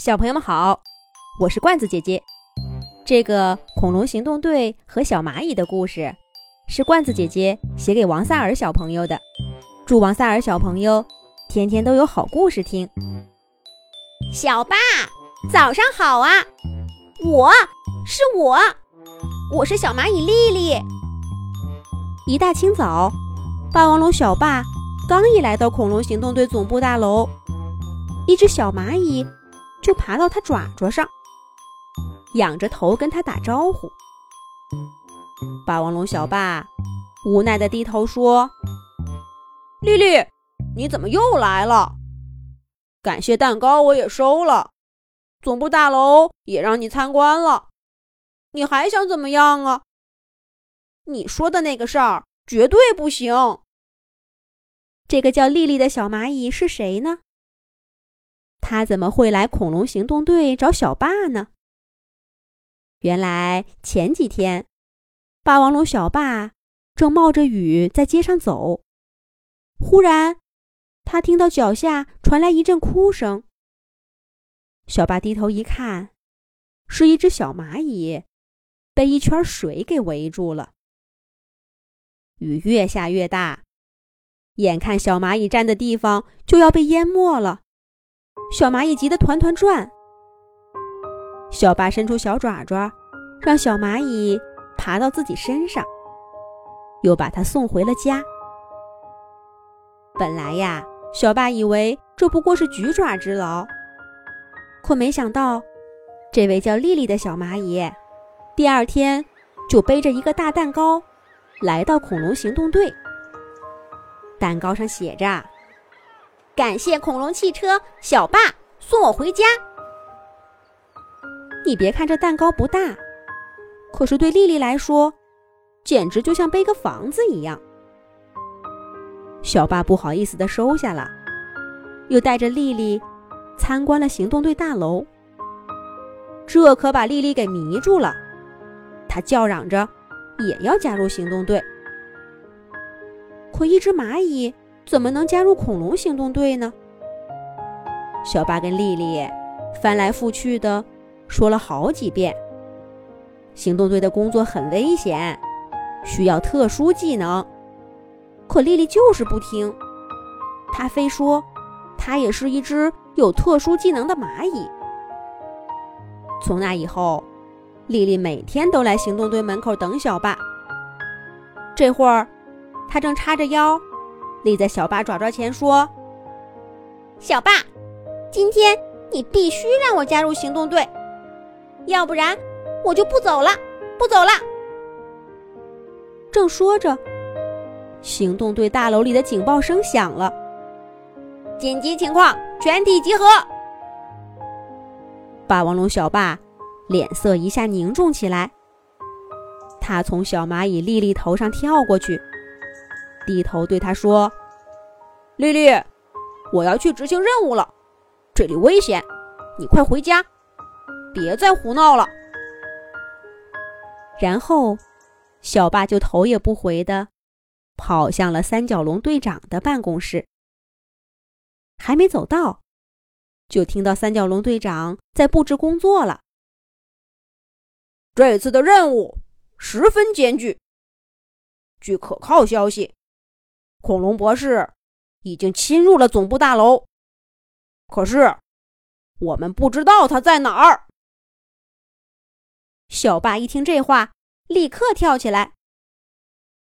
小朋友们好，我是罐子姐姐。这个恐龙行动队和小蚂蚁的故事，是罐子姐姐写给王萨尔小朋友的。祝王萨尔小朋友天天都有好故事听。小爸，早上好啊！我是我，我是小蚂蚁丽丽。一大清早，霸王龙小霸刚一来到恐龙行动队总部大楼，一只小蚂蚁。就爬到它爪爪上，仰着头跟它打招呼。霸王龙小霸无奈的低头说：“丽丽，你怎么又来了？感谢蛋糕我也收了，总部大楼也让你参观了，你还想怎么样啊？你说的那个事儿绝对不行。这个叫丽丽的小蚂蚁是谁呢？”他怎么会来恐龙行动队找小霸呢？原来前几天，霸王龙小霸正冒着雨在街上走，忽然他听到脚下传来一阵哭声。小霸低头一看，是一只小蚂蚁被一圈水给围住了。雨越下越大，眼看小蚂蚁站的地方就要被淹没了。小蚂蚁急得团团转，小巴伸出小爪爪，让小蚂蚁爬到自己身上，又把它送回了家。本来呀，小爸以为这不过是举爪之劳，可没想到，这位叫丽丽的小蚂蚁，第二天就背着一个大蛋糕，来到恐龙行动队。蛋糕上写着。感谢恐龙汽车小霸送我回家。你别看这蛋糕不大，可是对丽丽来说，简直就像背个房子一样。小霸不好意思的收下了，又带着丽丽参观了行动队大楼。这可把丽丽给迷住了，她叫嚷着也要加入行动队。可一只蚂蚁。怎么能加入恐龙行动队呢？小巴跟丽丽翻来覆去的说了好几遍。行动队的工作很危险，需要特殊技能。可丽丽就是不听，她非说她也是一只有特殊技能的蚂蚁。从那以后，丽丽每天都来行动队门口等小巴。这会儿，她正叉着腰。立在小巴爪爪前说：“小巴，今天你必须让我加入行动队，要不然我就不走了，不走了。”正说着，行动队大楼里的警报声响了：“紧急情况，全体集合！”霸王龙小霸脸色一下凝重起来，他从小蚂蚁丽丽头上跳过去。低头对他说：“丽丽，我要去执行任务了，这里危险，你快回家，别再胡闹了。”然后，小霸就头也不回的跑向了三角龙队长的办公室。还没走到，就听到三角龙队长在布置工作了。这次的任务十分艰巨，据可靠消息。恐龙博士已经侵入了总部大楼，可是我们不知道他在哪儿。小霸一听这话，立刻跳起来：“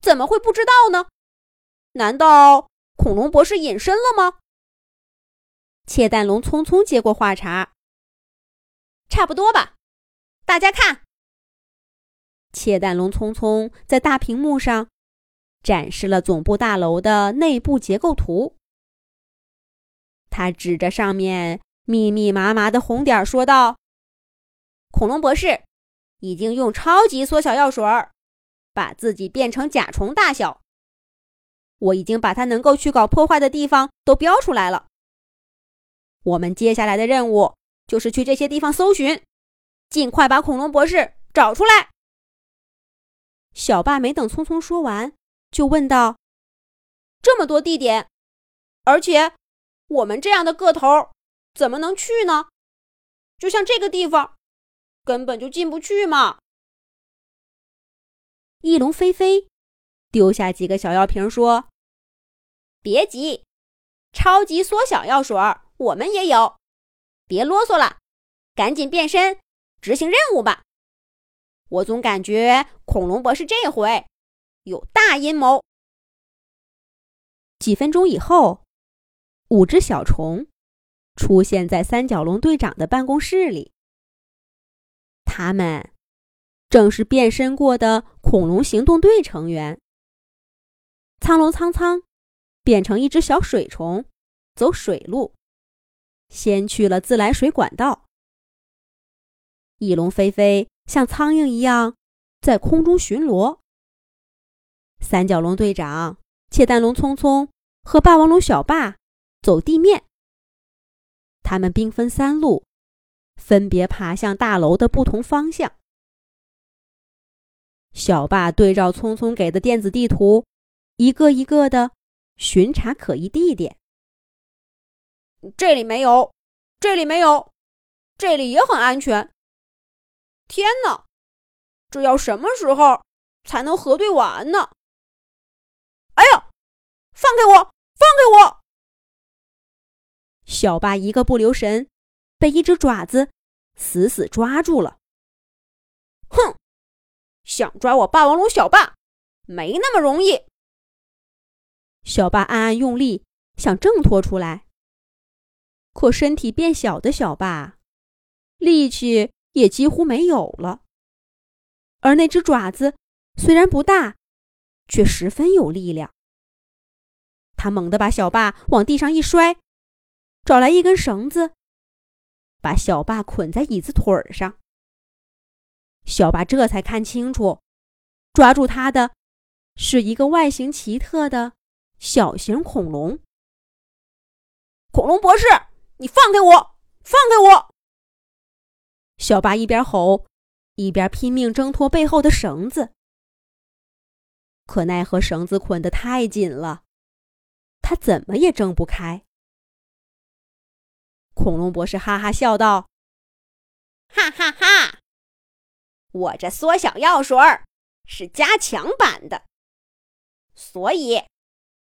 怎么会不知道呢？难道恐龙博士隐身了吗？”窃蛋龙匆匆接过话茬：“差不多吧，大家看。”窃蛋龙匆匆在大屏幕上。展示了总部大楼的内部结构图。他指着上面密密麻麻的红点说道：“恐龙博士已经用超级缩小药水把自己变成甲虫大小。我已经把他能够去搞破坏的地方都标出来了。我们接下来的任务就是去这些地方搜寻，尽快把恐龙博士找出来。”小霸没等聪聪说完。就问道：“这么多地点，而且我们这样的个头怎么能去呢？就像这个地方，根本就进不去嘛。翼龙飞飞丢下几个小药瓶，说：“别急，超级缩小药水我们也有，别啰嗦了，赶紧变身执行任务吧。我总感觉恐龙博士这回有大阴谋。”几分钟以后，五只小虫出现在三角龙队长的办公室里，他们。正是变身过的恐龙行动队成员。苍龙苍苍变成一只小水虫，走水路，先去了自来水管道。翼龙飞飞像苍蝇一样在空中巡逻。三角龙队长、窃蛋龙聪聪和霸王龙小霸走地面。他们兵分三路，分别爬向大楼的不同方向。小霸对照聪聪给的电子地图，一个一个的巡查可疑地点。这里没有，这里没有，这里也很安全。天哪，这要什么时候才能核对完呢？放开我，放开我！小霸一个不留神，被一只爪子死死抓住了。哼！想抓我霸王龙小霸，没那么容易。小霸暗暗用力想挣脱出来，可身体变小的小霸，力气也几乎没有了。而那只爪子虽然不大，却十分有力量。他猛地把小霸往地上一摔，找来一根绳子，把小霸捆在椅子腿上。小巴这才看清楚，抓住他的是一个外形奇特的小型恐龙。恐龙博士，你放开我！放开我！小巴一边吼，一边拼命挣脱背后的绳子。可奈何绳子捆得太紧了，他怎么也睁不开。恐龙博士哈哈笑道：“哈哈哈！”我这缩小药水是加强版的，所以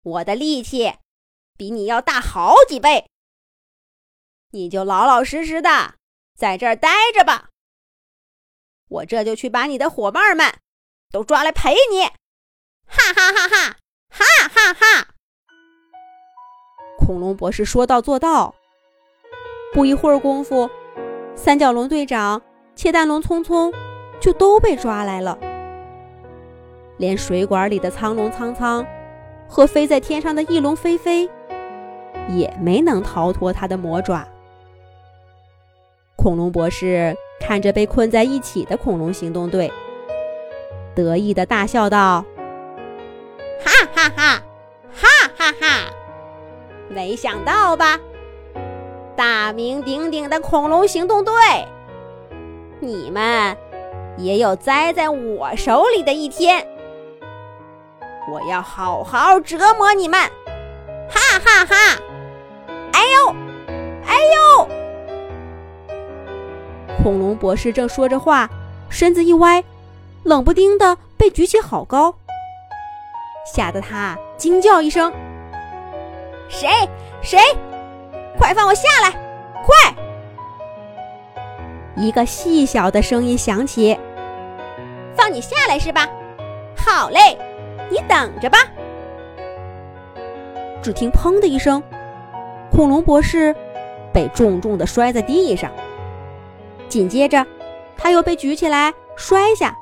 我的力气比你要大好几倍。你就老老实实的在这儿待着吧，我这就去把你的伙伴们都抓来陪你！哈哈哈哈哈哈哈！恐龙博士说到做到，不一会儿功夫，三角龙队长、切蛋龙匆匆。就都被抓来了，连水管里的苍龙苍苍和飞在天上的翼龙飞飞也没能逃脱他的魔爪。恐龙博士看着被困在一起的恐龙行动队，得意的大笑道：“哈哈哈，哈哈哈！没想到吧，大名鼎鼎的恐龙行动队，你们！”也有栽在我手里的一天，我要好好折磨你们！哈哈哈！哎呦，哎呦！恐龙博士正说着话，身子一歪，冷不丁的被举起好高，吓得他惊叫一声：“谁？谁？快放我下来！快！”一个细小的声音响起：“放你下来是吧？好嘞，你等着吧。”只听“砰”的一声，恐龙博士被重重的摔在地上。紧接着，他又被举起来摔下，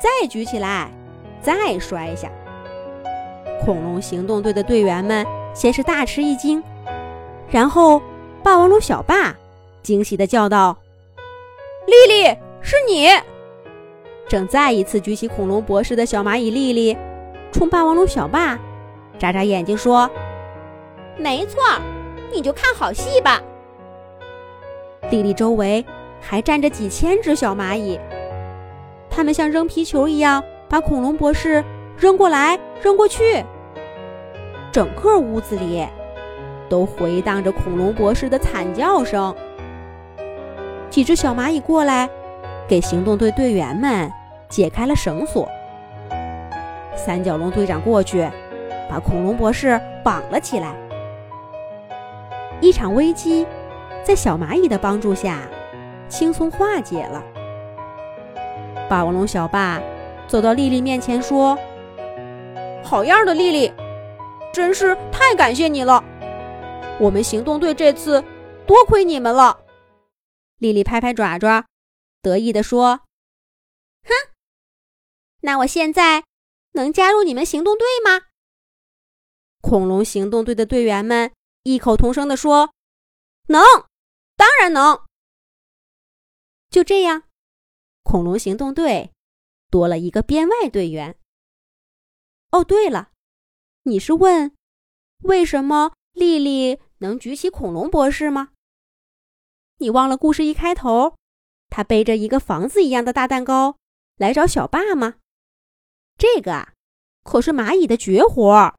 再举起来，再摔下。恐龙行动队的队员们先是大吃一惊，然后霸王龙小霸惊喜地叫道。丽丽，是你！正再一次举起恐龙博士的小蚂蚁丽丽，冲霸王龙小霸眨眨眼睛说：“没错，你就看好戏吧。”丽丽周围还站着几千只小蚂蚁，它们像扔皮球一样把恐龙博士扔过来扔过去，整个屋子里都回荡着恐龙博士的惨叫声。几只小蚂蚁过来，给行动队队员们解开了绳索。三角龙队长过去，把恐龙博士绑了起来。一场危机，在小蚂蚁的帮助下，轻松化解了。霸王龙小霸走到丽丽面前说：“好样的，丽丽，真是太感谢你了！我们行动队这次多亏你们了。”丽丽拍拍爪爪，得意地说：“哼，那我现在能加入你们行动队吗？”恐龙行动队的队员们异口同声地说：“能，当然能。”就这样，恐龙行动队多了一个编外队员。哦，对了，你是问为什么丽丽能举起恐龙博士吗？你忘了故事一开头，他背着一个房子一样的大蛋糕来找小霸吗？这个啊，可是蚂蚁的绝活儿。